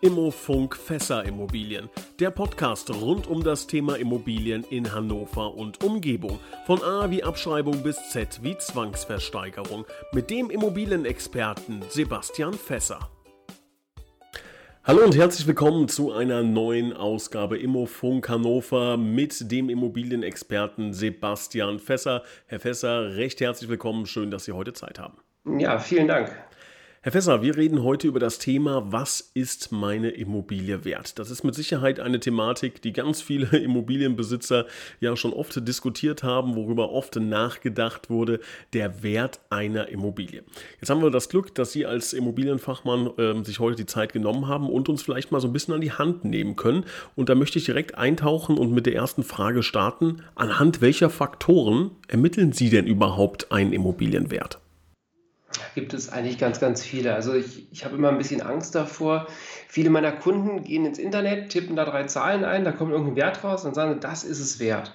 Immofunk Fässer Immobilien, der Podcast rund um das Thema Immobilien in Hannover und Umgebung. Von A wie Abschreibung bis Z wie Zwangsversteigerung. Mit dem Immobilienexperten Sebastian Fässer. Hallo und herzlich willkommen zu einer neuen Ausgabe Immofunk Hannover mit dem Immobilienexperten Sebastian Fässer. Herr Fässer, recht herzlich willkommen. Schön, dass Sie heute Zeit haben. Ja, vielen Dank. Herr Fässer, wir reden heute über das Thema, was ist meine Immobilie wert? Das ist mit Sicherheit eine Thematik, die ganz viele Immobilienbesitzer ja schon oft diskutiert haben, worüber oft nachgedacht wurde, der Wert einer Immobilie. Jetzt haben wir das Glück, dass Sie als Immobilienfachmann äh, sich heute die Zeit genommen haben und uns vielleicht mal so ein bisschen an die Hand nehmen können. Und da möchte ich direkt eintauchen und mit der ersten Frage starten. Anhand welcher Faktoren ermitteln Sie denn überhaupt einen Immobilienwert? Gibt es eigentlich ganz, ganz viele. Also ich, ich habe immer ein bisschen Angst davor. Viele meiner Kunden gehen ins Internet, tippen da drei Zahlen ein, da kommt irgendein Wert raus und sagen, das ist es wert.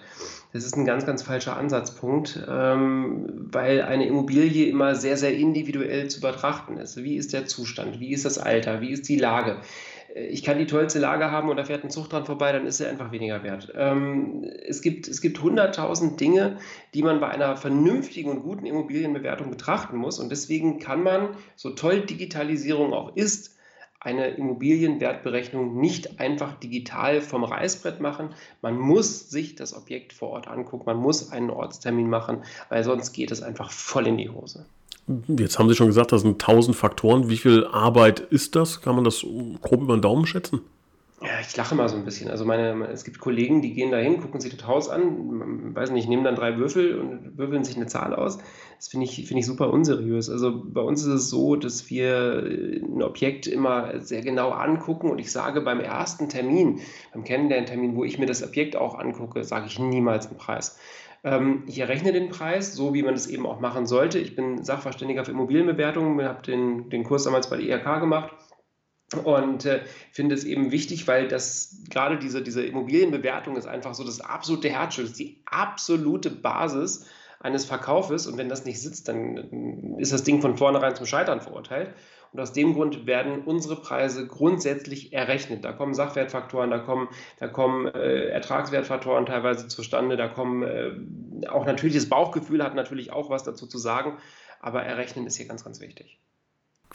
Das ist ein ganz, ganz falscher Ansatzpunkt, ähm, weil eine Immobilie immer sehr, sehr individuell zu betrachten ist. Wie ist der Zustand? Wie ist das Alter? Wie ist die Lage? Ich kann die tollste Lage haben und da fährt ein Zug dran vorbei, dann ist er einfach weniger wert. Ähm, es gibt es gibt 100.000 Dinge, die man bei einer vernünftigen und guten Immobilienbewertung betrachten muss und deswegen kann man, so toll Digitalisierung auch ist, eine Immobilienwertberechnung nicht einfach digital vom Reißbrett machen. Man muss sich das Objekt vor Ort angucken, man muss einen Ortstermin machen, weil sonst geht es einfach voll in die Hose. Jetzt haben Sie schon gesagt, das sind tausend Faktoren. Wie viel Arbeit ist das? Kann man das grob über den Daumen schätzen? Ja, ich lache mal so ein bisschen. Also meine, es gibt Kollegen, die gehen dahin, gucken sich das Haus an, weiß nicht, nehmen dann drei Würfel und würfeln sich eine Zahl aus. Das finde ich, find ich super unseriös. Also bei uns ist es so, dass wir ein Objekt immer sehr genau angucken und ich sage beim ersten Termin, beim Kennenlerntermin, wo ich mir das Objekt auch angucke, sage ich niemals einen Preis. Ähm, ich errechne den Preis, so wie man es eben auch machen sollte. Ich bin Sachverständiger für Immobilienbewertungen, habe den, den Kurs damals bei der IHK gemacht und äh, finde es eben wichtig, weil das gerade diese, diese Immobilienbewertung ist einfach so das absolute Herzstück, die absolute Basis eines Verkaufes. Und wenn das nicht sitzt, dann ist das Ding von vornherein zum Scheitern verurteilt. Und aus dem Grund werden unsere Preise grundsätzlich errechnet. Da kommen Sachwertfaktoren, da kommen, da kommen äh, Ertragswertfaktoren teilweise zustande, da kommen äh, auch natürlich das Bauchgefühl hat natürlich auch was dazu zu sagen, aber errechnen ist hier ganz, ganz wichtig.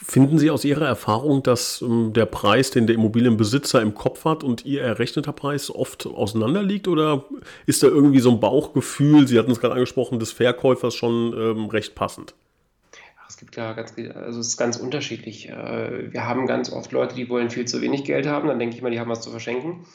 Finden Sie aus Ihrer Erfahrung, dass ähm, der Preis, den der Immobilienbesitzer im Kopf hat und Ihr errechneter Preis oft auseinanderliegt? Oder ist da irgendwie so ein Bauchgefühl, Sie hatten es gerade angesprochen, des Verkäufers schon ähm, recht passend? Es gibt ja ganz, also es ist ganz unterschiedlich. Äh, wir haben ganz oft Leute, die wollen viel zu wenig Geld haben, dann denke ich mal, die haben was zu verschenken.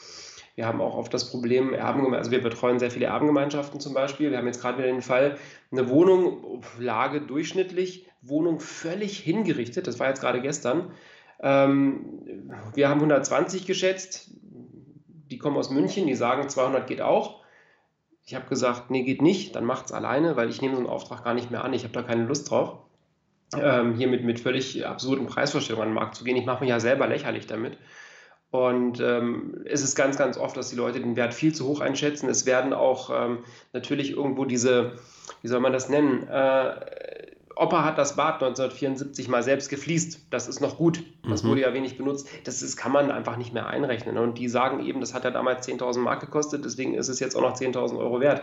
Wir haben auch oft das Problem, also wir betreuen sehr viele Erbengemeinschaften zum Beispiel. Wir haben jetzt gerade wieder den Fall, eine Wohnung, Lage durchschnittlich, Wohnung völlig hingerichtet, das war jetzt gerade gestern. Ähm, wir haben 120 geschätzt, die kommen aus München, die sagen 200 geht auch. Ich habe gesagt, nee, geht nicht, dann macht es alleine, weil ich nehme so einen Auftrag gar nicht mehr an, ich habe da keine Lust drauf. Ähm, hier mit, mit völlig absurden Preisvorstellungen an den Markt zu gehen. Ich mache mich ja selber lächerlich damit. Und ähm, es ist ganz, ganz oft, dass die Leute den Wert viel zu hoch einschätzen. Es werden auch ähm, natürlich irgendwo diese, wie soll man das nennen? Äh, Opa hat das Bad 1974 mal selbst gefliest. Das ist noch gut. Das mhm. wurde ja wenig benutzt. Das ist, kann man einfach nicht mehr einrechnen. Und die sagen eben, das hat ja damals 10.000 Mark gekostet, deswegen ist es jetzt auch noch 10.000 Euro wert.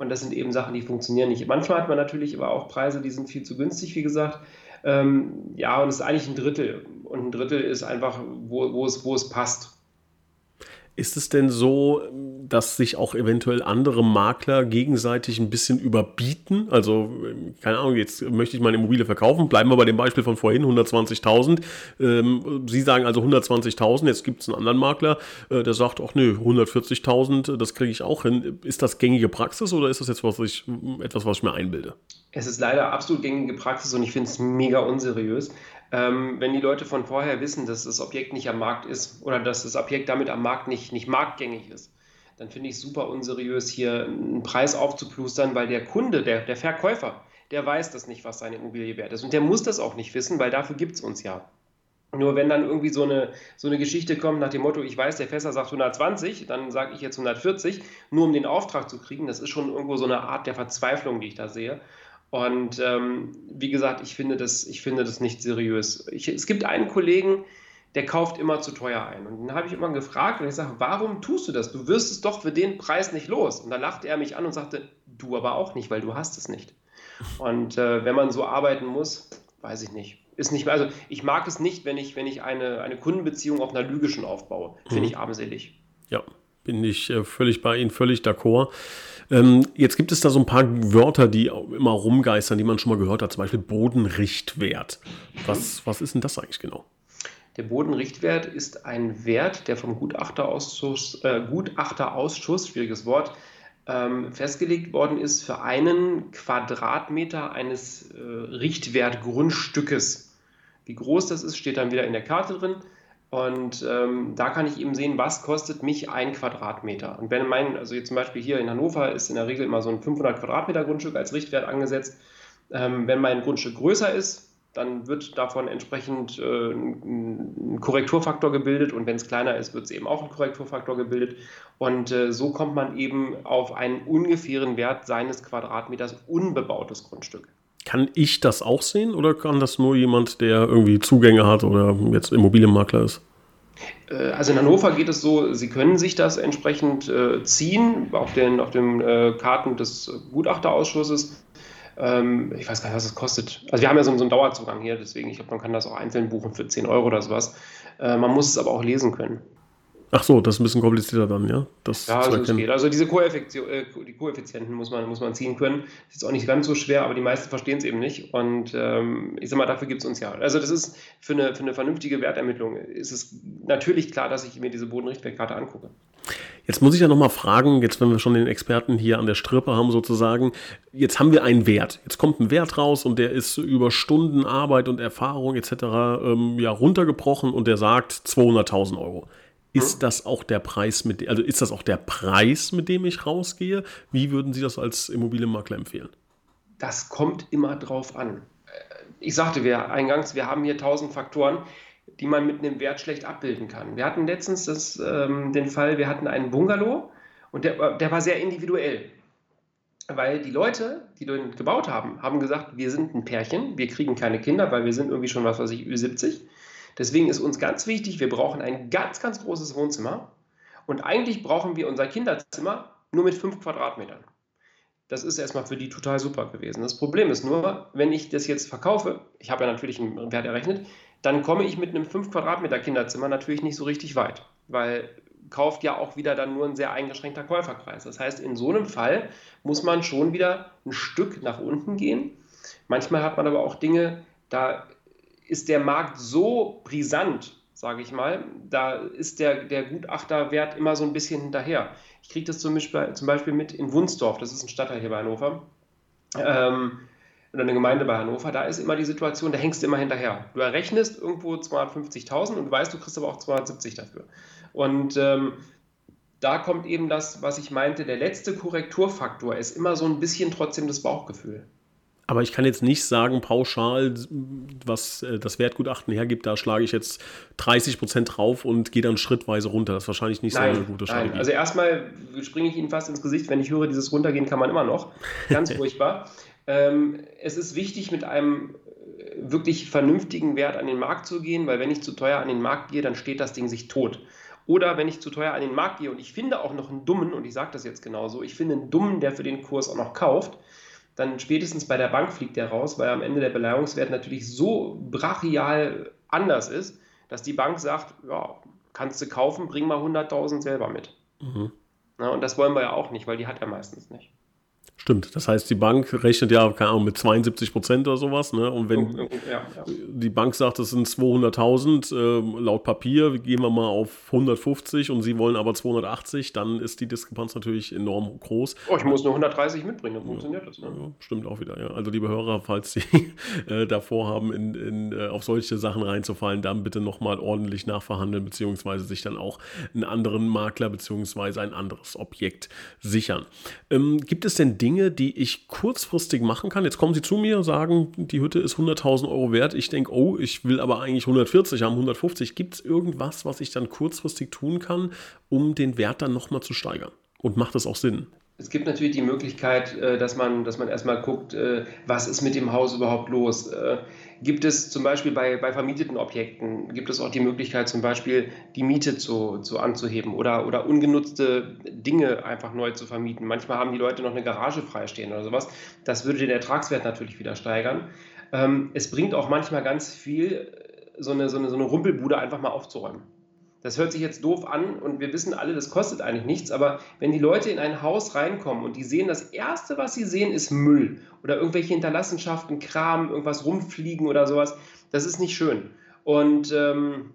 Und das sind eben Sachen, die funktionieren nicht. Manchmal hat man natürlich aber auch Preise, die sind viel zu günstig, wie gesagt. Ähm, ja, und es ist eigentlich ein Drittel. Und ein Drittel ist einfach, wo, wo, es, wo es passt. Ist es denn so, dass sich auch eventuell andere Makler gegenseitig ein bisschen überbieten? Also, keine Ahnung, jetzt möchte ich meine Immobilie verkaufen. Bleiben wir bei dem Beispiel von vorhin, 120.000. Ähm, Sie sagen also 120.000, jetzt gibt es einen anderen Makler, äh, der sagt, ach nö, 140.000, das kriege ich auch hin. Ist das gängige Praxis oder ist das jetzt was ich, etwas, was ich mir einbilde? Es ist leider absolut gängige Praxis und ich finde es mega unseriös. Ähm, wenn die Leute von vorher wissen, dass das Objekt nicht am Markt ist oder dass das Objekt damit am Markt nicht, nicht marktgängig ist, dann finde ich es super unseriös, hier einen Preis aufzuplustern, weil der Kunde, der, der Verkäufer, der weiß das nicht, was seine Immobilie wert ist. Und der muss das auch nicht wissen, weil dafür gibt es uns ja. Nur wenn dann irgendwie so eine, so eine Geschichte kommt nach dem Motto, ich weiß, der Fässer sagt 120, dann sage ich jetzt 140, nur um den Auftrag zu kriegen, das ist schon irgendwo so eine Art der Verzweiflung, die ich da sehe. Und ähm, wie gesagt, ich finde das, ich finde das nicht seriös. Ich, es gibt einen Kollegen, der kauft immer zu teuer ein. Und dann habe ich immer gefragt und ich sage, warum tust du das? Du wirst es doch für den Preis nicht los. Und dann lachte er mich an und sagte, du aber auch nicht, weil du hast es nicht. Und äh, wenn man so arbeiten muss, weiß ich nicht. Ist nicht mehr, also ich mag es nicht, wenn ich, wenn ich eine, eine Kundenbeziehung auf einer Lüge schon aufbaue. Finde mhm. ich armselig. Ja, bin ich äh, völlig bei Ihnen, völlig d'accord. Ähm, jetzt gibt es da so ein paar Wörter, die immer rumgeistern, die man schon mal gehört hat, zum Beispiel Bodenrichtwert. Was, was ist denn das eigentlich genau? Der Bodenrichtwert ist ein Wert, der vom Gutachterausschuss, äh, Gutachterausschuss schwieriges Wort, ähm, festgelegt worden ist für einen Quadratmeter eines äh, Richtwertgrundstückes. Wie groß das ist, steht dann wieder in der Karte drin. Und ähm, da kann ich eben sehen, was kostet mich ein Quadratmeter. Und wenn mein, also jetzt zum Beispiel hier in Hannover ist in der Regel immer so ein 500 Quadratmeter Grundstück als Richtwert angesetzt. Ähm, wenn mein Grundstück größer ist, dann wird davon entsprechend äh, ein Korrekturfaktor gebildet und wenn es kleiner ist, wird es eben auch ein Korrekturfaktor gebildet. Und äh, so kommt man eben auf einen ungefähren Wert seines Quadratmeters unbebautes Grundstück. Kann ich das auch sehen oder kann das nur jemand, der irgendwie Zugänge hat oder jetzt Immobilienmakler ist? Äh, also in Hannover geht es so, Sie können sich das entsprechend äh, ziehen auf den, auf den äh, Karten des Gutachterausschusses. Ähm, ich weiß gar nicht, was es kostet. Also wir haben ja so, einen Dauerzugang hier, deswegen, ich glaube, man kann das auch einzeln buchen für 10 Euro oder sowas. Man muss es aber auch lesen können. Ach so, das ist ein bisschen komplizierter dann, ja? Das ja, also es geht. Also diese Koeffizien, äh, die Koeffizienten muss man, muss man ziehen können. Ist auch nicht ganz so schwer, aber die meisten verstehen es eben nicht. Und ähm, ich sag mal, dafür gibt es uns ja. Also das ist für eine, für eine vernünftige Wertermittlung ist es natürlich klar, dass ich mir diese Bodenrichtwertkarte angucke. Jetzt muss ich ja nochmal fragen, jetzt wenn wir schon den Experten hier an der Strippe haben sozusagen, jetzt haben wir einen Wert. Jetzt kommt ein Wert raus und der ist über Stunden Arbeit und Erfahrung etc. Ähm, ja, runtergebrochen und der sagt 200.000 Euro. Ist das auch der Preis, mit, also ist das auch der Preis, mit dem ich rausgehe? Wie würden Sie das als Immobilienmakler empfehlen? Das kommt immer drauf an. Ich sagte wir eingangs, wir haben hier tausend Faktoren die man mit einem Wert schlecht abbilden kann. Wir hatten letztens das, ähm, den Fall, wir hatten einen Bungalow und der, der war sehr individuell. Weil die Leute, die den gebaut haben, haben gesagt, wir sind ein Pärchen, wir kriegen keine Kinder, weil wir sind irgendwie schon, was weiß ich, Ü70. Deswegen ist uns ganz wichtig, wir brauchen ein ganz, ganz großes Wohnzimmer. Und eigentlich brauchen wir unser Kinderzimmer nur mit fünf Quadratmetern. Das ist erstmal für die total super gewesen. Das Problem ist nur, wenn ich das jetzt verkaufe, ich habe ja natürlich einen Wert errechnet, dann komme ich mit einem 5 Quadratmeter Kinderzimmer natürlich nicht so richtig weit, weil kauft ja auch wieder dann nur ein sehr eingeschränkter Käuferkreis. Das heißt, in so einem Fall muss man schon wieder ein Stück nach unten gehen. Manchmal hat man aber auch Dinge, da ist der Markt so brisant, sage ich mal, da ist der, der Gutachterwert immer so ein bisschen hinterher. Ich kriege das zum Beispiel, zum Beispiel mit in Wunsdorf, das ist ein Stadtteil hier bei Hannover. Ähm, oder eine Gemeinde bei Hannover, da ist immer die Situation, da hängst du immer hinterher. Du errechnest irgendwo 250.000 und du weißt, du kriegst aber auch 270 dafür. Und ähm, da kommt eben das, was ich meinte, der letzte Korrekturfaktor ist immer so ein bisschen trotzdem das Bauchgefühl. Aber ich kann jetzt nicht sagen, pauschal, was äh, das Wertgutachten hergibt, da schlage ich jetzt 30 Prozent drauf und gehe dann schrittweise runter. Das ist wahrscheinlich nicht nein, so eine gute Strategie. Nein. Also erstmal springe ich Ihnen fast ins Gesicht, wenn ich höre, dieses Runtergehen kann man immer noch. Ganz furchtbar. Ähm, es ist wichtig, mit einem äh, wirklich vernünftigen Wert an den Markt zu gehen, weil wenn ich zu teuer an den Markt gehe, dann steht das Ding sich tot. Oder wenn ich zu teuer an den Markt gehe und ich finde auch noch einen Dummen, und ich sage das jetzt genauso, ich finde einen Dummen, der für den Kurs auch noch kauft, dann spätestens bei der Bank fliegt der raus, weil am Ende der Beleihungswert natürlich so brachial anders ist, dass die Bank sagt, ja, kannst du kaufen, bring mal 100.000 selber mit. Mhm. Na, und das wollen wir ja auch nicht, weil die hat er meistens nicht. Stimmt, das heißt, die Bank rechnet ja, keine Ahnung, mit 72 Prozent oder sowas. Ne? Und wenn ja, ja. die Bank sagt, das sind 200.000, äh, laut Papier gehen wir mal auf 150 und sie wollen aber 280, dann ist die Diskrepanz natürlich enorm groß. Oh, ich muss nur 130 mitbringen, dann funktioniert das. Ne? Ja, stimmt auch wieder, ja. Also, liebe Hörer, falls Sie äh, davor haben, in, in, äh, auf solche Sachen reinzufallen, dann bitte nochmal ordentlich nachverhandeln, beziehungsweise sich dann auch einen anderen Makler, beziehungsweise ein anderes Objekt sichern. Ähm, gibt es denn Dinge, Dinge, die ich kurzfristig machen kann. Jetzt kommen Sie zu mir und sagen, die Hütte ist 100.000 Euro wert. Ich denke, oh, ich will aber eigentlich 140 haben, 150. Gibt es irgendwas, was ich dann kurzfristig tun kann, um den Wert dann nochmal zu steigern? Und macht das auch Sinn? Es gibt natürlich die Möglichkeit, äh, dass man, dass man erstmal guckt, äh, was ist mit dem Haus überhaupt los. Äh, gibt es zum Beispiel bei, bei vermieteten Objekten, gibt es auch die Möglichkeit, zum Beispiel die Miete zu, zu anzuheben oder, oder ungenutzte Dinge einfach neu zu vermieten. Manchmal haben die Leute noch eine Garage freistehen oder sowas. Das würde den Ertragswert natürlich wieder steigern. Ähm, es bringt auch manchmal ganz viel, so eine, so eine, so eine Rumpelbude einfach mal aufzuräumen. Das hört sich jetzt doof an und wir wissen alle, das kostet eigentlich nichts, aber wenn die Leute in ein Haus reinkommen und die sehen, das Erste, was sie sehen, ist Müll oder irgendwelche Hinterlassenschaften, Kram, irgendwas rumfliegen oder sowas, das ist nicht schön. Und ähm,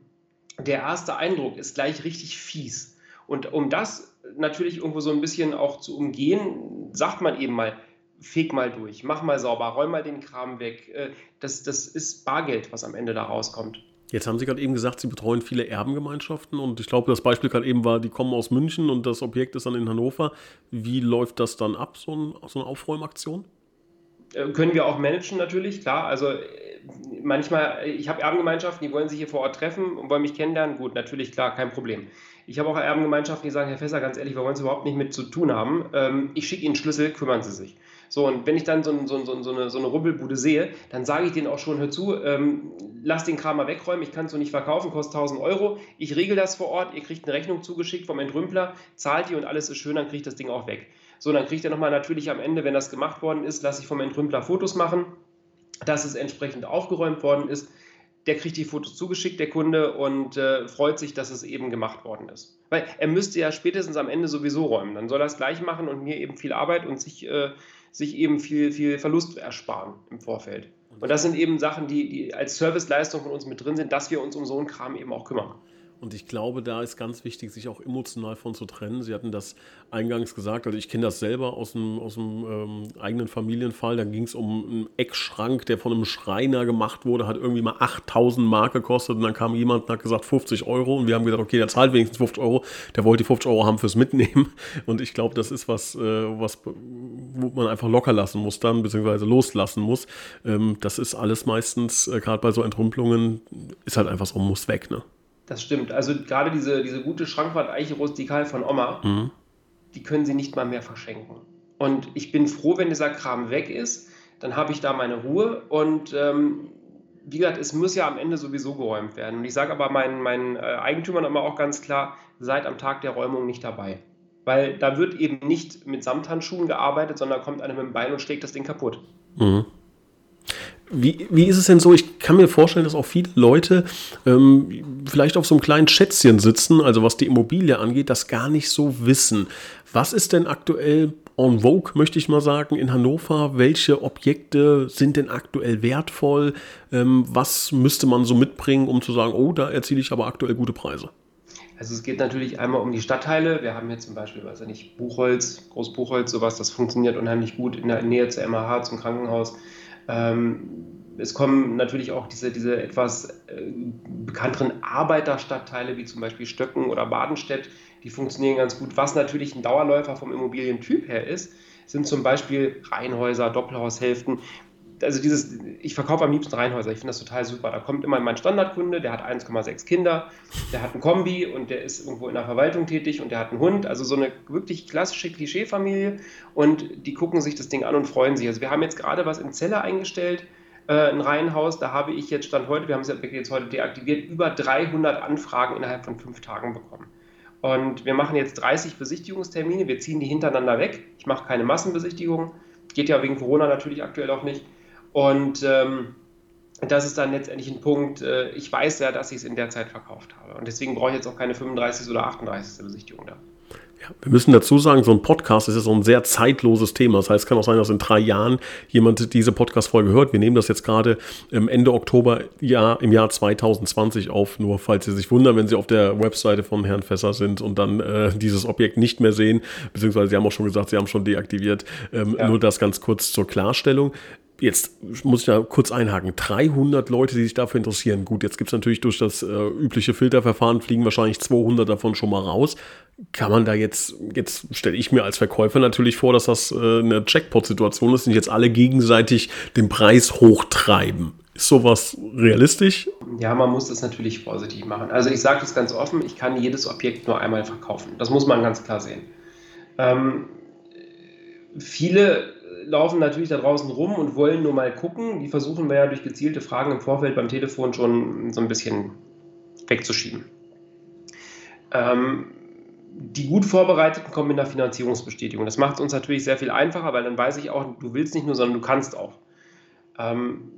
der erste Eindruck ist gleich richtig fies. Und um das natürlich irgendwo so ein bisschen auch zu umgehen, sagt man eben mal, feg mal durch, mach mal sauber, räum mal den Kram weg. Äh, das, das ist Bargeld, was am Ende da rauskommt. Jetzt haben Sie gerade eben gesagt, Sie betreuen viele Erbengemeinschaften und ich glaube, das Beispiel gerade eben war, die kommen aus München und das Objekt ist dann in Hannover. Wie läuft das dann ab, so, ein, so eine Aufräumaktion? Äh, können wir auch managen natürlich, klar. Also äh, manchmal, ich habe Erbengemeinschaften, die wollen sich hier vor Ort treffen und wollen mich kennenlernen. Gut, natürlich, klar, kein Problem. Ich habe auch Erbengemeinschaften, die sagen, Herr Fässer, ganz ehrlich, wir wollen es überhaupt nicht mit zu tun haben. Ähm, ich schicke Ihnen Schlüssel, kümmern Sie sich. So, und wenn ich dann so, so, so, so, eine, so eine Rubbelbude sehe, dann sage ich denen auch schon, hör zu, ähm, lass den Kram mal wegräumen, ich kann es so nicht verkaufen, kostet 1000 Euro. Ich regel das vor Ort, ihr kriegt eine Rechnung zugeschickt vom Entrümpler, zahlt die und alles ist schön, dann kriegt das Ding auch weg. So, dann kriegt ihr nochmal natürlich am Ende, wenn das gemacht worden ist, lasse ich vom Entrümpler Fotos machen, dass es entsprechend aufgeräumt worden ist. Der kriegt die Fotos zugeschickt, der Kunde, und äh, freut sich, dass es eben gemacht worden ist. Weil er müsste ja spätestens am Ende sowieso räumen. Dann soll er es gleich machen und mir eben viel Arbeit und sich äh, sich eben viel, viel Verlust ersparen im Vorfeld. Und das sind eben Sachen, die, die als Serviceleistung von uns mit drin sind, dass wir uns um so einen Kram eben auch kümmern. Und ich glaube, da ist ganz wichtig, sich auch emotional von zu trennen. Sie hatten das eingangs gesagt, also ich kenne das selber aus dem, aus dem ähm, eigenen Familienfall. Da ging es um einen Eckschrank, der von einem Schreiner gemacht wurde, hat irgendwie mal 8000 Mark gekostet und dann kam jemand und hat gesagt 50 Euro und wir haben gesagt, okay, der zahlt wenigstens 50 Euro. Der wollte die 50 Euro haben fürs Mitnehmen und ich glaube, das ist was, äh, was, wo man einfach locker lassen muss dann, beziehungsweise loslassen muss. Ähm, das ist alles meistens, äh, gerade bei so Entrümpelungen, ist halt einfach so, muss weg, ne? Das stimmt. Also gerade diese, diese gute Schrankwand Eiche Rustikal von Oma, mhm. die können sie nicht mal mehr verschenken. Und ich bin froh, wenn dieser Kram weg ist, dann habe ich da meine Ruhe. Und ähm, wie gesagt, es muss ja am Ende sowieso geräumt werden. Und ich sage aber meinen, meinen äh, Eigentümern immer auch ganz klar, seid am Tag der Räumung nicht dabei. Weil da wird eben nicht mit Samthandschuhen gearbeitet, sondern kommt einer mit dem Bein und schlägt das Ding kaputt. Mhm. Wie, wie ist es denn so? Ich kann mir vorstellen, dass auch viele Leute ähm, vielleicht auf so einem kleinen Schätzchen sitzen, also was die Immobilie angeht, das gar nicht so wissen. Was ist denn aktuell en vogue, möchte ich mal sagen, in Hannover? Welche Objekte sind denn aktuell wertvoll? Ähm, was müsste man so mitbringen, um zu sagen, oh, da erziele ich aber aktuell gute Preise? Also es geht natürlich einmal um die Stadtteile. Wir haben hier zum Beispiel, weiß ich nicht, Buchholz, Großbuchholz, sowas, das funktioniert unheimlich gut in der Nähe zur MAH, zum Krankenhaus. Ähm, es kommen natürlich auch diese, diese etwas äh, bekannteren Arbeiterstadtteile, wie zum Beispiel Stöcken oder Badenstedt, die funktionieren ganz gut. Was natürlich ein Dauerläufer vom Immobilientyp her ist, sind zum Beispiel Reihenhäuser, Doppelhaushälften. Also dieses, ich verkaufe am liebsten Reihenhäuser, ich finde das total super. Da kommt immer mein Standardkunde, der hat 1,6 Kinder, der hat ein Kombi und der ist irgendwo in der Verwaltung tätig und der hat einen Hund. Also so eine wirklich klassische Klischeefamilie und die gucken sich das Ding an und freuen sich. Also wir haben jetzt gerade was in Zelle eingestellt, äh, ein Reihenhaus, da habe ich jetzt Stand heute, wir haben es jetzt heute deaktiviert, über 300 Anfragen innerhalb von fünf Tagen bekommen. Und wir machen jetzt 30 Besichtigungstermine, wir ziehen die hintereinander weg. Ich mache keine Massenbesichtigungen, geht ja wegen Corona natürlich aktuell auch nicht. Und ähm, das ist dann letztendlich ein Punkt, äh, ich weiß ja, dass ich es in der Zeit verkauft habe. Und deswegen brauche ich jetzt auch keine 35. oder 38. Besichtigung da. Ja, wir müssen dazu sagen, so ein Podcast ist ja so ein sehr zeitloses Thema. Das heißt, es kann auch sein, dass in drei Jahren jemand diese Podcast-Folge hört. Wir nehmen das jetzt gerade Ende Oktober ja, im Jahr 2020 auf, nur falls Sie sich wundern, wenn Sie auf der Webseite von Herrn Fässer sind und dann äh, dieses Objekt nicht mehr sehen, beziehungsweise Sie haben auch schon gesagt, Sie haben schon deaktiviert. Ähm, ja. Nur das ganz kurz zur Klarstellung jetzt muss ich da kurz einhaken, 300 Leute, die sich dafür interessieren. Gut, jetzt gibt es natürlich durch das äh, übliche Filterverfahren, fliegen wahrscheinlich 200 davon schon mal raus. Kann man da jetzt, jetzt stelle ich mir als Verkäufer natürlich vor, dass das äh, eine Jackpot-Situation ist und jetzt alle gegenseitig den Preis hochtreiben. Ist sowas realistisch? Ja, man muss das natürlich vorsichtig machen. Also ich sage das ganz offen, ich kann jedes Objekt nur einmal verkaufen. Das muss man ganz klar sehen. Ähm, viele laufen natürlich da draußen rum und wollen nur mal gucken. Die versuchen wir ja durch gezielte Fragen im Vorfeld beim Telefon schon so ein bisschen wegzuschieben. Ähm, die gut vorbereiteten kommen mit einer Finanzierungsbestätigung. Das macht es uns natürlich sehr viel einfacher, weil dann weiß ich auch, du willst nicht nur, sondern du kannst auch. Ähm,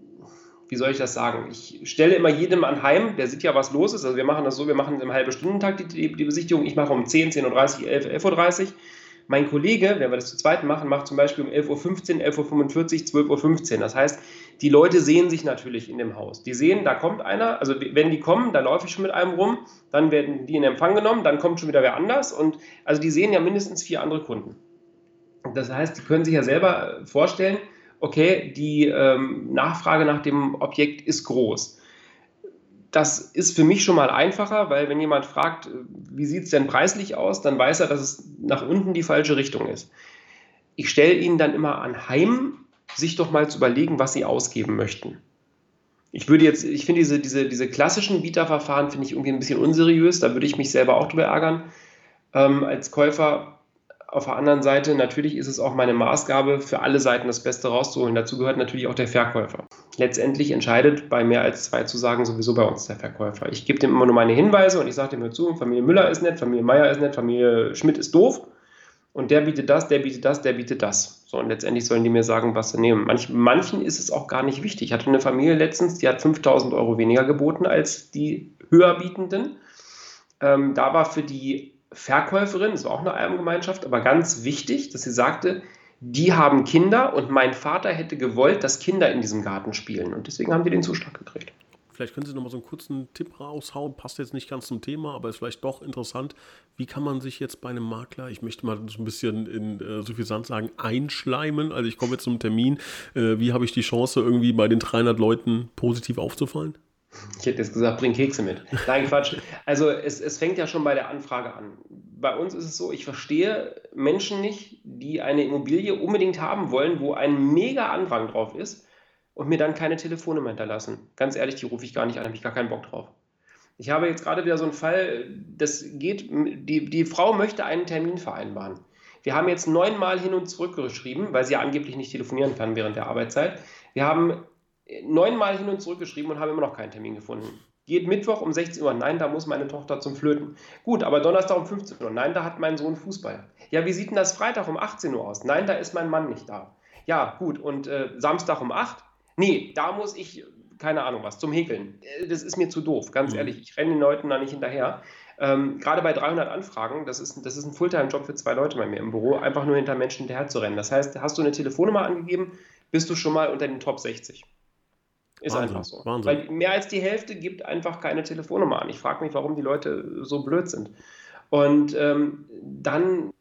wie soll ich das sagen? Ich stelle immer jedem anheim, der sieht ja, was los ist. Also wir machen das so, wir machen im halben Stundentag die, die, die Besichtigung. Ich mache um 10, 10.30 Uhr, 11, 11.30 Uhr. Mein Kollege, wenn wir das zu zweit machen, macht zum Beispiel um 11.15 Uhr, 11.45 Uhr, 12.15 Uhr. Das heißt, die Leute sehen sich natürlich in dem Haus. Die sehen, da kommt einer, also wenn die kommen, da laufe ich schon mit einem rum, dann werden die in Empfang genommen, dann kommt schon wieder wer anders und also die sehen ja mindestens vier andere Kunden. Das heißt, die können sich ja selber vorstellen, okay, die ähm, Nachfrage nach dem Objekt ist groß. Das ist für mich schon mal einfacher, weil wenn jemand fragt, wie sieht es denn preislich aus, dann weiß er, dass es nach unten die falsche Richtung ist. Ich stelle ihn dann immer anheim, sich doch mal zu überlegen, was sie ausgeben möchten. Ich würde jetzt, ich finde diese, diese, diese klassischen Bieterverfahren finde ich irgendwie ein bisschen unseriös, da würde ich mich selber auch drüber ärgern. Ähm, als Käufer auf der anderen Seite, natürlich ist es auch meine Maßgabe, für alle Seiten das Beste rauszuholen. Dazu gehört natürlich auch der Verkäufer. Letztendlich entscheidet bei mehr als zwei Zusagen sowieso bei uns der Verkäufer. Ich gebe dem immer nur meine Hinweise und ich sage dem hör zu, Familie Müller ist nett, Familie Meier ist nett, Familie Schmidt ist doof. Und der bietet das, der bietet das, der bietet das. So, und letztendlich sollen die mir sagen, was sie nehmen. Manch, manchen ist es auch gar nicht wichtig. Ich hatte eine Familie letztens, die hat 5000 Euro weniger geboten als die höherbietenden. Ähm, da war für die Verkäuferin, das war auch eine Erbengemeinschaft, aber ganz wichtig, dass sie sagte, die haben Kinder und mein Vater hätte gewollt, dass Kinder in diesem Garten spielen. Und deswegen haben die den Zuschlag gekriegt. Vielleicht können Sie noch mal so einen kurzen Tipp raushauen. Passt jetzt nicht ganz zum Thema, aber ist vielleicht doch interessant. Wie kann man sich jetzt bei einem Makler, ich möchte mal so ein bisschen in äh, suffisant sagen, einschleimen? Also ich komme jetzt zum Termin. Äh, wie habe ich die Chance, irgendwie bei den 300 Leuten positiv aufzufallen? Ich hätte jetzt gesagt, bring Kekse mit. Nein, Quatsch. Also es, es fängt ja schon bei der Anfrage an. Bei uns ist es so, ich verstehe Menschen nicht, die eine Immobilie unbedingt haben wollen, wo ein mega Andrang drauf ist und mir dann keine Telefonnummer hinterlassen. Ganz ehrlich, die rufe ich gar nicht an, habe ich gar keinen Bock drauf. Ich habe jetzt gerade wieder so einen Fall, das geht, die, die Frau möchte einen Termin vereinbaren. Wir haben jetzt neunmal hin und zurück geschrieben, weil sie ja angeblich nicht telefonieren kann während der Arbeitszeit. Wir haben neunmal hin und zurück geschrieben und habe immer noch keinen Termin gefunden. Geht Mittwoch um 16 Uhr, nein, da muss meine Tochter zum Flöten. Gut, aber Donnerstag um 15 Uhr, nein, da hat mein Sohn Fußball. Ja, wie sieht denn das Freitag um 18 Uhr aus? Nein, da ist mein Mann nicht da. Ja, gut, und äh, Samstag um 8? Nee, da muss ich, keine Ahnung was, zum Häkeln. Äh, das ist mir zu doof, ganz mhm. ehrlich. Ich renne den Leuten da nicht hinterher. Ähm, gerade bei 300 Anfragen, das ist, das ist ein Fulltime-Job für zwei Leute bei mir im Büro, einfach nur hinter Menschen hinterher zu rennen. Das heißt, hast du eine Telefonnummer angegeben, bist du schon mal unter den Top 60. Ist Wahnsinn, einfach so. Wahnsinn. Weil mehr als die Hälfte gibt einfach keine Telefonnummer an. Ich frage mich, warum die Leute so blöd sind. Und ähm, dann,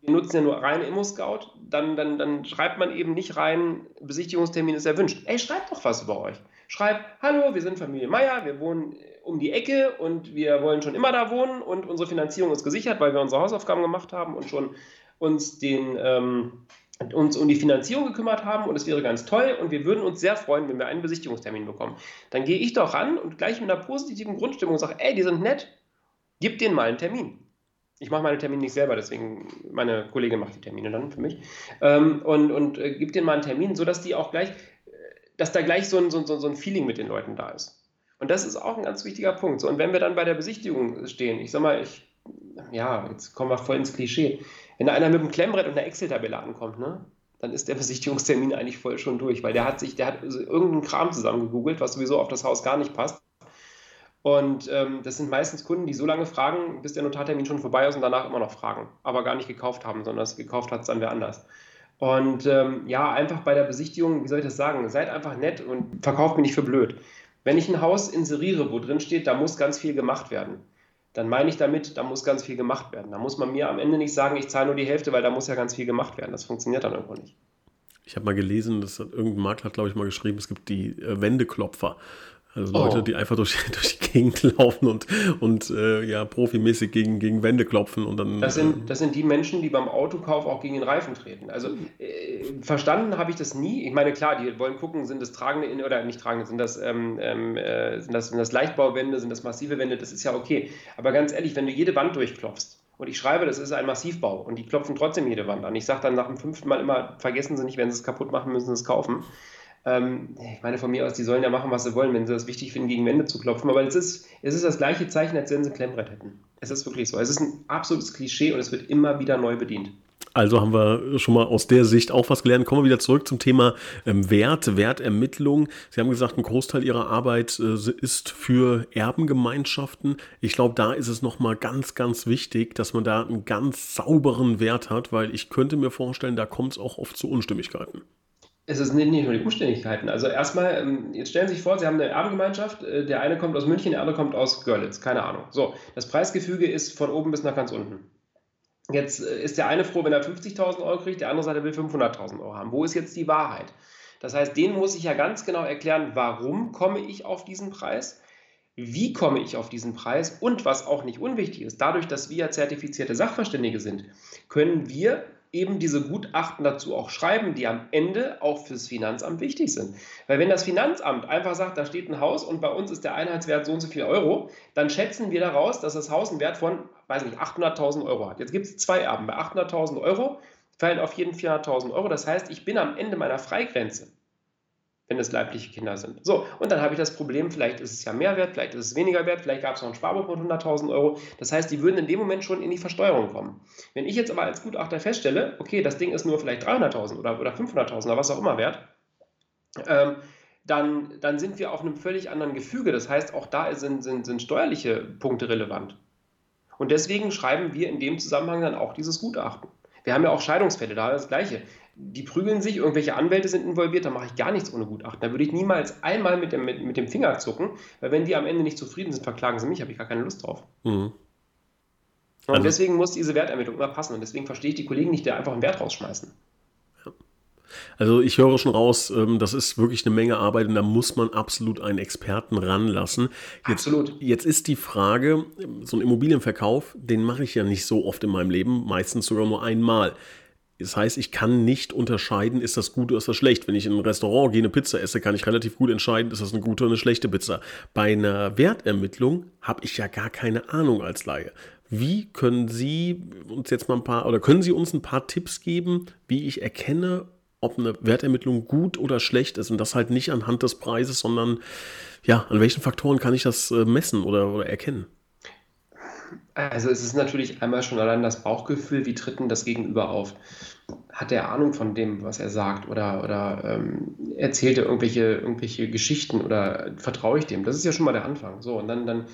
wir nutzen ja nur rein Immo-Scout, dann, dann, dann schreibt man eben nicht rein, Besichtigungstermin ist erwünscht. Ey, schreibt doch was über euch. Schreibt, hallo, wir sind Familie Meier, wir wohnen um die Ecke und wir wollen schon immer da wohnen und unsere Finanzierung ist gesichert, weil wir unsere Hausaufgaben gemacht haben und schon uns den... Ähm, uns um die Finanzierung gekümmert haben und es wäre ganz toll und wir würden uns sehr freuen, wenn wir einen Besichtigungstermin bekommen. Dann gehe ich doch ran und gleich mit einer positiven Grundstimmung sage, ey, die sind nett, gib denen mal einen Termin. Ich mache meine Termine nicht selber, deswegen meine Kollegin macht die Termine dann für mich. Ähm, und und äh, gib denen mal einen Termin, sodass die auch gleich, dass da gleich so ein, so, so ein Feeling mit den Leuten da ist. Und das ist auch ein ganz wichtiger Punkt. So, und wenn wir dann bei der Besichtigung stehen, ich sag mal, ich, ja, jetzt kommen wir voll ins Klischee wenn einer mit einem Klemmbrett und einer Excel-Tabelle ankommt, ne, dann ist der Besichtigungstermin eigentlich voll schon durch, weil der hat sich, der hat irgendeinen Kram zusammengegoogelt, was sowieso auf das Haus gar nicht passt. Und ähm, das sind meistens Kunden, die so lange fragen, bis der Notartermin schon vorbei ist und danach immer noch fragen, aber gar nicht gekauft haben, sondern es gekauft hat es dann wer anders. Und ähm, ja, einfach bei der Besichtigung, wie soll ich das sagen, seid einfach nett und verkauft mich nicht für blöd. Wenn ich ein Haus inseriere, wo drin steht, da muss ganz viel gemacht werden, dann meine ich damit, da muss ganz viel gemacht werden. Da muss man mir am Ende nicht sagen, ich zahle nur die Hälfte, weil da muss ja ganz viel gemacht werden. Das funktioniert dann irgendwo nicht. Ich habe mal gelesen, dass irgendein Makler hat, glaube ich, mal geschrieben, es gibt die äh, Wendeklopfer. Also Leute, oh. die einfach durch, durch die Gegend laufen und, und äh, ja, profimäßig gegen, gegen Wände klopfen und dann. Das sind, äh, das sind die Menschen, die beim Autokauf auch gegen den Reifen treten. Also äh, verstanden habe ich das nie. Ich meine, klar, die wollen gucken, sind das tragende oder nicht tragende, sind das, ähm, ähm, äh, sind das, sind das Leichtbauwände, sind das massive Wände, das ist ja okay. Aber ganz ehrlich, wenn du jede Wand durchklopfst, und ich schreibe, das ist ein Massivbau und die klopfen trotzdem jede Wand an. Ich sage dann nach dem fünften Mal immer, vergessen Sie nicht, wenn Sie es kaputt machen, müssen Sie es kaufen. Ähm, ich meine, von mir aus, die sollen ja machen, was sie wollen, wenn sie das wichtig finden, gegen Wände zu klopfen. Aber es ist, es ist das gleiche Zeichen, als wenn sie ein Klemmbrett hätten. Es ist wirklich so. Es ist ein absolutes Klischee und es wird immer wieder neu bedient. Also haben wir schon mal aus der Sicht auch was gelernt. Kommen wir wieder zurück zum Thema ähm, Wert, Wertermittlung. Sie haben gesagt, ein Großteil Ihrer Arbeit äh, ist für Erbengemeinschaften. Ich glaube, da ist es nochmal ganz, ganz wichtig, dass man da einen ganz sauberen Wert hat, weil ich könnte mir vorstellen, da kommt es auch oft zu Unstimmigkeiten. Es ist nicht nur die Umständlichkeiten. Also erstmal, ähm, jetzt stellen Sie sich vor, Sie haben eine Erbengemeinschaft, äh, der eine kommt aus München, der andere kommt aus Görlitz, keine Ahnung. So, das Preisgefüge ist von oben bis nach ganz unten. Jetzt äh, ist der eine froh, wenn er 50.000 Euro kriegt, der andere sagt, er will 500.000 Euro haben. Wo ist jetzt die Wahrheit? Das heißt, denen muss ich ja ganz genau erklären, warum komme ich auf diesen Preis, wie komme ich auf diesen Preis und was auch nicht unwichtig ist, dadurch, dass wir zertifizierte Sachverständige sind, können wir eben diese Gutachten dazu auch schreiben, die am Ende auch fürs Finanzamt wichtig sind. Weil wenn das Finanzamt einfach sagt, da steht ein Haus und bei uns ist der Einheitswert so und so viel Euro, dann schätzen wir daraus, dass das Haus einen Wert von, weiß nicht, 800.000 Euro hat. Jetzt gibt es zwei Erben. Bei 800.000 Euro fallen auf jeden 400.000 Euro. Das heißt, ich bin am Ende meiner Freigrenze wenn es leibliche Kinder sind. So, und dann habe ich das Problem, vielleicht ist es ja mehr wert, vielleicht ist es weniger wert, vielleicht gab es noch ein Sparbuch mit 100.000 Euro. Das heißt, die würden in dem Moment schon in die Versteuerung kommen. Wenn ich jetzt aber als Gutachter feststelle, okay, das Ding ist nur vielleicht 300.000 oder, oder 500.000 oder was auch immer wert, ähm, dann, dann sind wir auf einem völlig anderen Gefüge. Das heißt, auch da sind, sind, sind steuerliche Punkte relevant. Und deswegen schreiben wir in dem Zusammenhang dann auch dieses Gutachten. Wir haben ja auch Scheidungsfälle, da ist das Gleiche die prügeln sich, irgendwelche Anwälte sind involviert, da mache ich gar nichts ohne Gutachten. Da würde ich niemals einmal mit dem, mit, mit dem Finger zucken, weil wenn die am Ende nicht zufrieden sind, verklagen sie mich, habe ich gar keine Lust drauf. Mhm. Und also, deswegen muss diese Wertermittlung immer passen. Und deswegen verstehe ich die Kollegen nicht, die einfach einen Wert rausschmeißen. Also ich höre schon raus, ähm, das ist wirklich eine Menge Arbeit und da muss man absolut einen Experten ranlassen. Jetzt, absolut. Jetzt ist die Frage, so ein Immobilienverkauf, den mache ich ja nicht so oft in meinem Leben, meistens sogar nur einmal. Das heißt, ich kann nicht unterscheiden, ist das gut oder ist das schlecht. Wenn ich in ein Restaurant gehe, eine Pizza esse, kann ich relativ gut entscheiden, ist das eine gute oder eine schlechte Pizza. Bei einer Wertermittlung habe ich ja gar keine Ahnung als Laie. Wie können Sie uns jetzt mal ein paar oder können Sie uns ein paar Tipps geben, wie ich erkenne, ob eine Wertermittlung gut oder schlecht ist und das halt nicht anhand des Preises, sondern ja, an welchen Faktoren kann ich das äh, messen oder, oder erkennen? Also es ist natürlich einmal schon allein das Bauchgefühl, wie tritt denn das Gegenüber auf? Hat er Ahnung von dem, was er sagt oder, oder ähm, erzählt er irgendwelche, irgendwelche Geschichten oder vertraue ich dem? Das ist ja schon mal der Anfang. So, und dann, dann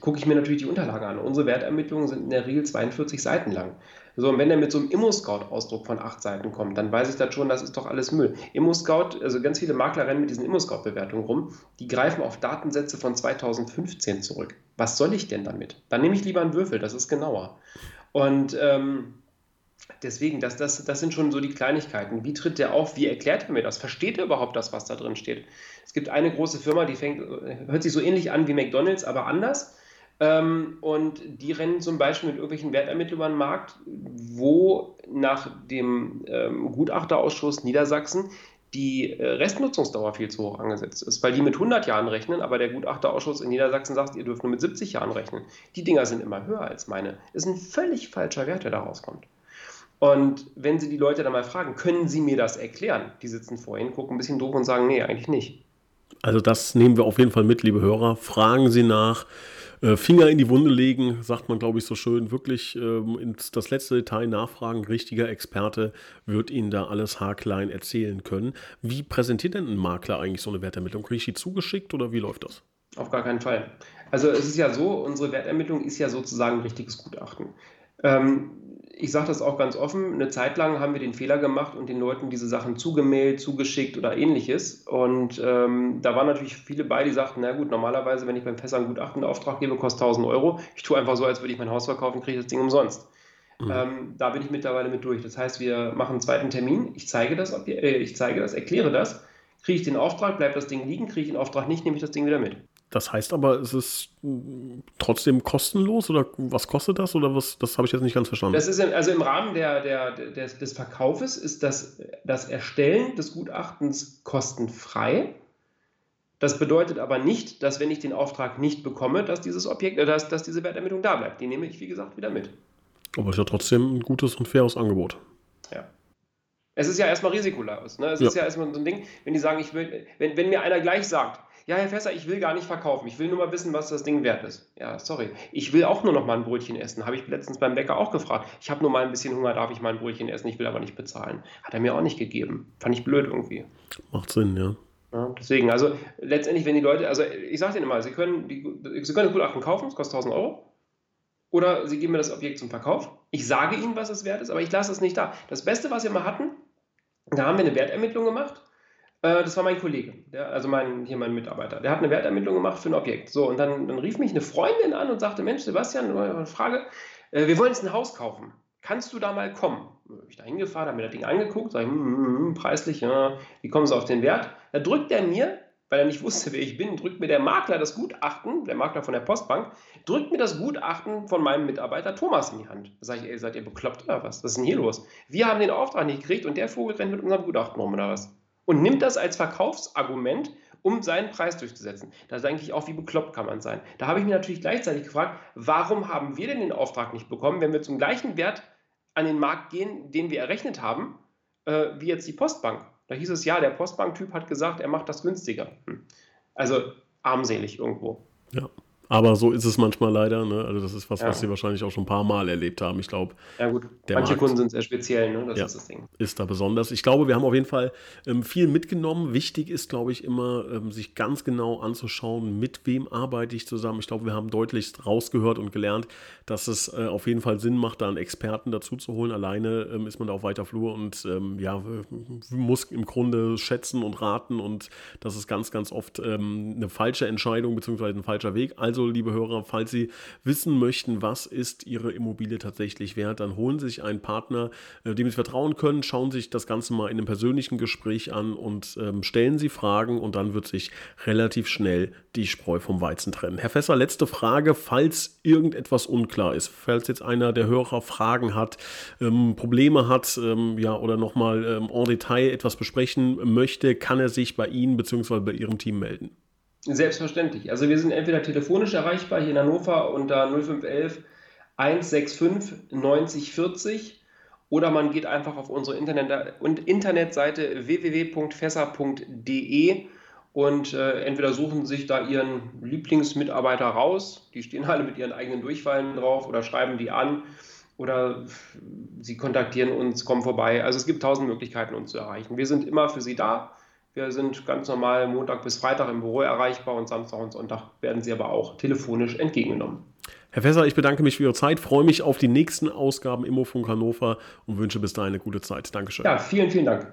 gucke ich mir natürlich die Unterlagen an. Unsere Wertermittlungen sind in der Regel 42 Seiten lang. So, und wenn er mit so einem Immo-Scout-Ausdruck von acht Seiten kommt, dann weiß ich das schon, das ist doch alles Müll. Immo-Scout, also ganz viele Makler rennen mit diesen Immo-Scout-Bewertungen rum, die greifen auf Datensätze von 2015 zurück. Was soll ich denn damit? Dann nehme ich lieber einen Würfel, das ist genauer. Und ähm, deswegen, das, das, das sind schon so die Kleinigkeiten. Wie tritt der auf? Wie erklärt er mir das? Versteht er überhaupt das, was da drin steht? Es gibt eine große Firma, die fängt, hört sich so ähnlich an wie McDonalds, aber anders. Ähm, und die rennen zum Beispiel mit irgendwelchen Wertermittlungen an den Markt, wo nach dem ähm, Gutachterausschuss Niedersachsen die äh, Restnutzungsdauer viel zu hoch angesetzt ist, weil die mit 100 Jahren rechnen, aber der Gutachterausschuss in Niedersachsen sagt, ihr dürft nur mit 70 Jahren rechnen. Die Dinger sind immer höher als meine. Ist ein völlig falscher Wert, der da rauskommt. Und wenn Sie die Leute dann mal fragen, können Sie mir das erklären? Die sitzen vorhin, gucken ein bisschen doof und sagen, nee, eigentlich nicht. Also das nehmen wir auf jeden Fall mit, liebe Hörer. Fragen Sie nach. Äh, Finger in die Wunde legen, sagt man, glaube ich, so schön. Wirklich ähm, ins das letzte Detail nachfragen. Richtiger Experte wird Ihnen da alles haarklein erzählen können. Wie präsentiert denn ein Makler eigentlich so eine Wertermittlung? Kriege ich die zugeschickt oder wie läuft das? Auf gar keinen Fall. Also es ist ja so, unsere Wertermittlung ist ja sozusagen ein richtiges Gutachten. Ähm, ich sage das auch ganz offen, eine Zeit lang haben wir den Fehler gemacht und den Leuten diese Sachen zugemailt, zugeschickt oder ähnliches. Und ähm, da waren natürlich viele bei, die sagten, na gut, normalerweise, wenn ich beim Fässer einen Gutachtenauftrag gebe, kostet 1000 Euro. Ich tue einfach so, als würde ich mein Haus verkaufen, kriege ich das Ding umsonst. Mhm. Ähm, da bin ich mittlerweile mit durch. Das heißt, wir machen einen zweiten Termin, ich zeige das, äh, ich zeige das, erkläre das, kriege ich den Auftrag, bleibt das Ding liegen, kriege ich den Auftrag nicht, nehme ich das Ding wieder mit. Das heißt aber, es ist trotzdem kostenlos oder was kostet das oder was? Das habe ich jetzt nicht ganz verstanden. Das ist im, also im Rahmen der, der, des, des Verkaufes ist das, das Erstellen des Gutachtens kostenfrei. Das bedeutet aber nicht, dass wenn ich den Auftrag nicht bekomme, dass dieses Objekt, äh, dass, dass diese Wertermittlung da bleibt. Die nehme ich, wie gesagt, wieder mit. Aber es ist ja trotzdem ein gutes und faires Angebot. Ja. Es ist ja erstmal risikolos. Ne? Es Ja. ist ja erstmal so ein Ding, wenn die sagen, ich will, wenn, wenn mir einer gleich sagt, ja, Herr Fässer, ich will gar nicht verkaufen, ich will nur mal wissen, was das Ding wert ist. Ja, sorry. Ich will auch nur noch mal ein Brötchen essen. Habe ich letztens beim Bäcker auch gefragt. Ich habe nur mal ein bisschen Hunger, darf ich mal ein Brötchen essen? Ich will aber nicht bezahlen. Hat er mir auch nicht gegeben. Fand ich blöd irgendwie. Macht Sinn, ja. Ja, deswegen, also letztendlich, wenn die Leute, also ich sage Ihnen immer, Sie können, die, Sie können eine Gutachten kaufen, es kostet 1000 Euro. Oder Sie geben mir das Objekt zum Verkauf. Ich sage Ihnen, was es wert ist, aber ich lasse es nicht da. Das Beste, was wir mal hatten, da haben wir eine Wertermittlung gemacht. Äh, Das war mein Kollege, der, also mein, hier mein Mitarbeiter. Der hat eine Wertermittlung gemacht für ein Objekt. So, und dann, dann rief mich eine Freundin an und sagte: Mensch, Sebastian, eine Frage. äh, Wir wollen jetzt ein Haus kaufen. Kannst du da mal kommen? Bin ich da hingefahren, habe mir das Ding angeguckt, sage, hm, hm, hm, preislich, ja, wie kommen Sie auf den Wert? Da drückt er mir, weil er nicht wusste, wer ich bin, drückt mir der Makler das Gutachten, der Makler von der Postbank, drückt mir das Gutachten von meinem Mitarbeiter Thomas in die Hand. Da sage ich, ey, seid ihr bekloppt oder was? Was ist denn hier los? Wir haben den Auftrag nicht gekriegt und der Vogel rennt mit unserem Gutachten rum oder was? Und nimmt das als Verkaufsargument, um seinen Preis durchzusetzen. Da denke ich auch, wie bekloppt kann man sein? Da habe ich mir natürlich gleichzeitig gefragt, warum haben wir denn den Auftrag nicht bekommen, wenn wir zum gleichen Wert an den Markt gehen, den wir errechnet haben, äh, wie jetzt die Postbank? Da hieß es, ja, der Postbank-Typ hat gesagt, er macht das günstiger. Hm. Also armselig irgendwo. Ja. Aber so ist es manchmal leider. Ne? Also das ist was, Ja. was Sie wahrscheinlich auch schon ein paar Mal erlebt haben. Ich glaube, Ja gut, manche Markt. Kunden sind sehr speziell, ne? das Ja. ist das Ding. ist da besonders. Ich glaube, wir haben auf jeden Fall ähm, viel mitgenommen. Wichtig ist, glaube ich, immer, ähm, sich ganz genau anzuschauen, mit wem arbeite ich zusammen. Ich glaube, wir haben deutlich rausgehört und gelernt, dass es äh, auf jeden Fall Sinn macht, da einen Experten dazu zu holen. Alleine ähm, ist man da auf weiter Flur und ähm, ja, muss im Grunde schätzen und raten und das ist ganz, ganz oft ähm, eine falsche Entscheidung bzw. ein falscher Weg. Also, liebe Hörer, falls Sie wissen möchten, was ist Ihre Immobilie tatsächlich wert, dann holen Sie sich einen Partner, äh, dem Sie vertrauen können, schauen sich das Ganze mal in einem persönlichen Gespräch an und ähm, stellen Sie Fragen und dann wird sich relativ schnell die Spreu vom Weizen trennen. Herr Fässer, letzte Frage, falls irgendetwas unklar ist, falls jetzt einer der Hörer Fragen hat, ähm, Probleme hat ähm, ja, oder nochmal ähm, en Detail etwas besprechen möchte, kann er sich bei Ihnen bzw. bei Ihrem Team melden. Selbstverständlich. Also wir sind entweder telefonisch erreichbar hier in Hannover unter 0511 165 90 40 oder man geht einfach auf unsere Internet und Internetseite www.fässer.de und äh, entweder suchen sich da ihren Lieblingsmitarbeiter raus, die stehen alle mit ihren eigenen Durchfallen drauf oder schreiben die an oder sie kontaktieren uns, kommen vorbei. Also es gibt tausend Möglichkeiten, uns zu erreichen. Wir sind immer für Sie da. Wir sind ganz normal Montag bis Freitag im Büro erreichbar und Samstag und Sonntag werden Sie aber auch telefonisch entgegengenommen. Herr Fässer, ich bedanke mich für Ihre Zeit, freue mich auf die nächsten Ausgaben Immofunk Hannover und wünsche bis dahin eine gute Zeit. Dankeschön. Ja, vielen, vielen Dank.